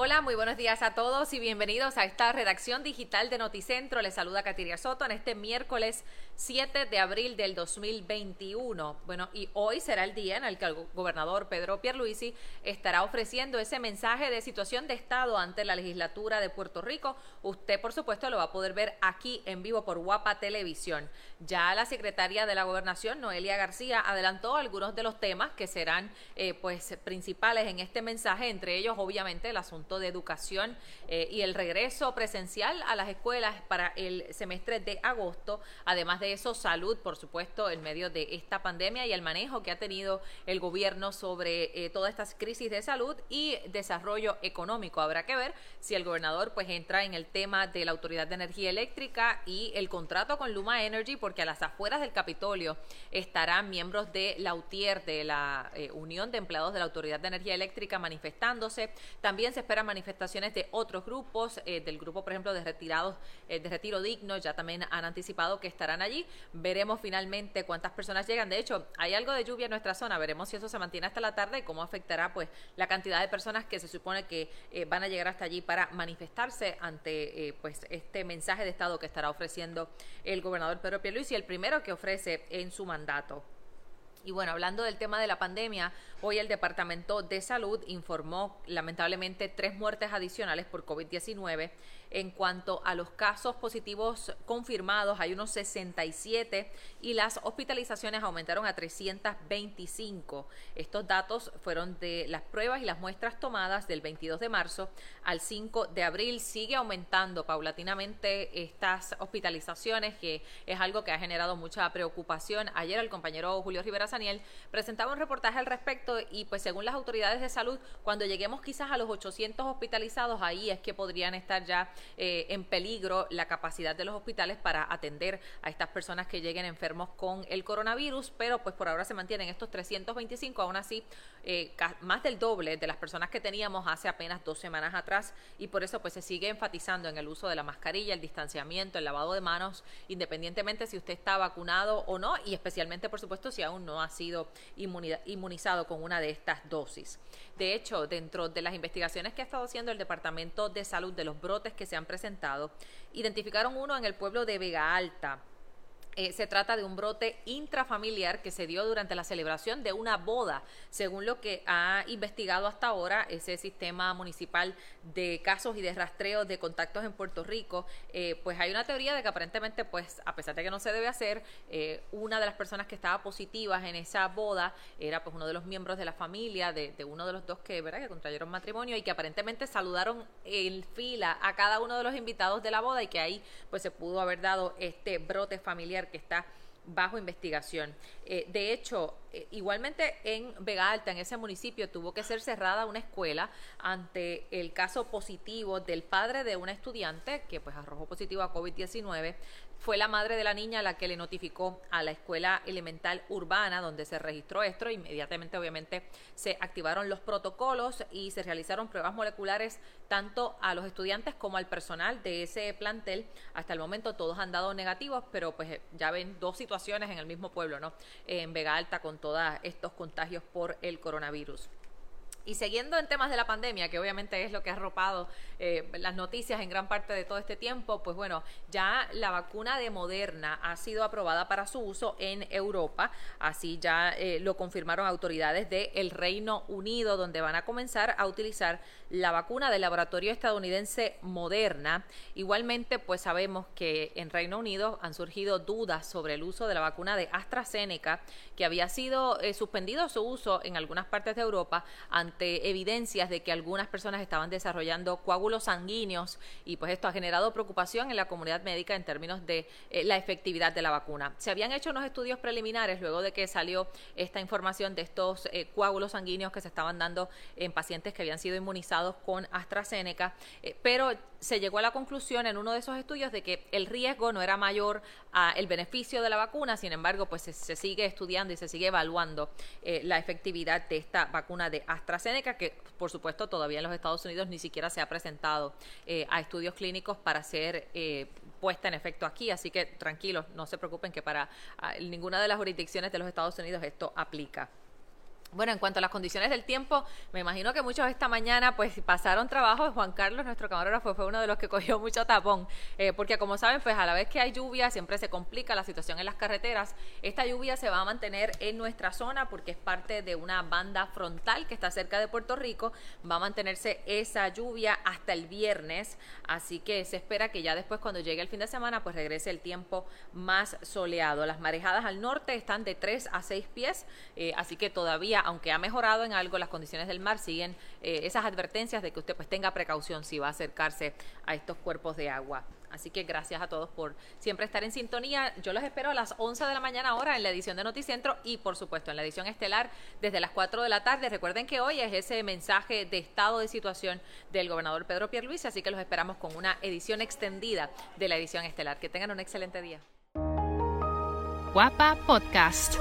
Hola, muy buenos días a todos y bienvenidos a esta redacción digital de Noticentro. Les saluda Katiria Soto en este miércoles 7 de abril del 2021. Bueno, y hoy será el día en el que el gobernador Pedro Pierluisi estará ofreciendo ese mensaje de situación de Estado ante la legislatura de Puerto Rico. Usted, por supuesto, lo va a poder ver aquí en vivo por Guapa Televisión. Ya la secretaria de la Gobernación, Noelia García, adelantó algunos de los temas que serán eh, pues principales en este mensaje, entre ellos, obviamente, el asunto de educación eh, y el regreso presencial a las escuelas para el semestre de agosto. Además de eso, salud, por supuesto, en medio de esta pandemia y el manejo que ha tenido el gobierno sobre eh, todas estas crisis de salud y desarrollo económico. Habrá que ver si el gobernador pues entra en el tema de la Autoridad de Energía Eléctrica y el contrato con Luma Energy, porque a las afueras del Capitolio estarán miembros de la UTIER, de la eh, Unión de Empleados de la Autoridad de Energía Eléctrica, manifestándose. También se espera manifestaciones de otros grupos, eh, del grupo, por ejemplo, de retirados eh, de retiro digno, ya también han anticipado que estarán allí. Veremos finalmente cuántas personas llegan. De hecho, hay algo de lluvia en nuestra zona, veremos si eso se mantiene hasta la tarde y cómo afectará pues la cantidad de personas que se supone que eh, van a llegar hasta allí para manifestarse ante pues este mensaje de Estado que estará ofreciendo el gobernador Pedro Pierluisi, el primero que ofrece en su mandato. Y bueno, hablando del tema de la pandemia, hoy el Departamento de Salud informó lamentablemente tres muertes adicionales por COVID-19 en cuanto a los casos positivos confirmados, hay unos 67 y las hospitalizaciones aumentaron a 325. Estos datos fueron de las pruebas y las muestras tomadas del 22 de marzo al 5 de abril. Sigue aumentando paulatinamente estas hospitalizaciones, que es algo que ha generado mucha preocupación. Ayer el compañero Julio Rivera Saniel presentaba un reportaje al respecto y pues según las autoridades de salud, cuando lleguemos quizás a los 800 hospitalizados, ahí es que podrían estar ya eh, en peligro la capacidad de los hospitales para atender a estas personas que lleguen enfermos con el coronavirus, pero pues por ahora se mantienen estos 325, aún así eh, más del doble de las personas que teníamos hace apenas dos semanas atrás y por eso pues se sigue enfatizando en el uso de la mascarilla, el distanciamiento, el lavado de manos, independientemente si usted está vacunado o no y especialmente por supuesto si aún no ha sido inmunizado con una de estas dosis. De hecho, dentro de las investigaciones que ha estado haciendo el Departamento de Salud de los brotes que se han presentado, identificaron uno en el pueblo de Vega Alta, eh, se trata de un brote intrafamiliar que se dio durante la celebración de una boda, según lo que ha investigado hasta ahora ese sistema municipal de casos y de rastreo de contactos en Puerto Rico. Eh, pues hay una teoría de que aparentemente, pues a pesar de que no se debe hacer, eh, una de las personas que estaba positivas en esa boda era pues uno de los miembros de la familia de, uno de los dos que, ¿verdad? que contrayeron matrimonio y que aparentemente saludaron en fila a cada uno de los invitados de la boda y que ahí pues se pudo haber dado este brote familiar que está bajo investigación. Eh, de hecho, eh, igualmente en Vega Alta, en ese municipio, tuvo que ser cerrada una escuela ante el caso positivo del padre de una estudiante que pues arrojó positivo a COVID-19 fue la madre de la niña la que le notificó a la escuela elemental urbana donde se registró esto. Inmediatamente, obviamente, se activaron los protocolos y se realizaron pruebas moleculares tanto a los estudiantes como al personal de ese plantel. Hasta el momento todos han dado negativos, pero pues ya ven dos situaciones en el mismo pueblo, ¿no? En Vega Alta con todos estos contagios por el coronavirus. Y siguiendo en temas de la pandemia, que obviamente es lo que ha arropado eh, las noticias en gran parte de todo este tiempo, pues bueno, ya la vacuna de Moderna ha sido aprobada para su uso en Europa, así ya eh, lo confirmaron autoridades del Reino Unido, donde van a comenzar a utilizar la vacuna del laboratorio estadounidense Moderna. Igualmente, pues sabemos que en Reino Unido han surgido dudas sobre el uso de la vacuna de AstraZeneca, que había sido eh, suspendido su uso en algunas partes de Europa ante evidencias de que algunas personas estaban desarrollando coágulos sanguíneos y pues esto ha generado preocupación en la comunidad médica en términos de eh, la efectividad de la vacuna. Se habían hecho unos estudios preliminares luego de que salió esta información de estos eh, coágulos sanguíneos que se estaban dando en pacientes que habían sido inmunizados con AstraZeneca, eh, pero se llegó a la conclusión en uno de esos estudios de que el riesgo no era mayor a el beneficio de la vacuna, sin embargo, pues se, sigue estudiando y se sigue evaluando la efectividad de esta vacuna de AstraZeneca que por supuesto todavía en los Estados Unidos ni siquiera se ha presentado eh, a estudios clínicos para ser eh, puesta en efecto aquí, así que tranquilos, no se preocupen que para ah, ninguna de las jurisdicciones de los Estados Unidos esto aplica. Bueno, en cuanto a las condiciones del tiempo, me imagino que muchos esta mañana pues pasaron trabajo. Juan Carlos, nuestro camarógrafo, fue uno de los que cogió mucho tapón, eh, porque como saben, pues a la vez que hay lluvia siempre se complica la situación en las carreteras. Esta lluvia se va a mantener en nuestra zona porque es parte de una banda frontal que está cerca de Puerto Rico. Va a mantenerse esa lluvia hasta el viernes, así que se espera que ya después cuando llegue el fin de semana pues regrese el tiempo más soleado. Las marejadas al norte están de 3 a 6 pies, eh, así que aunque ha mejorado en algo las condiciones del mar, siguen eh, esas advertencias de que usted pues tenga precaución si va a acercarse a estos cuerpos de agua. Así que gracias a todos por siempre estar en sintonía. Yo los espero a las 11 de la mañana ahora en la edición de Noticentro y por supuesto en la edición estelar desde las 4 de la tarde. Recuerden que hoy es ese mensaje de estado de situación del gobernador Pedro Pierluisi, así que los esperamos con una edición extendida de la edición estelar. Que tengan un excelente día. Guapa Podcast.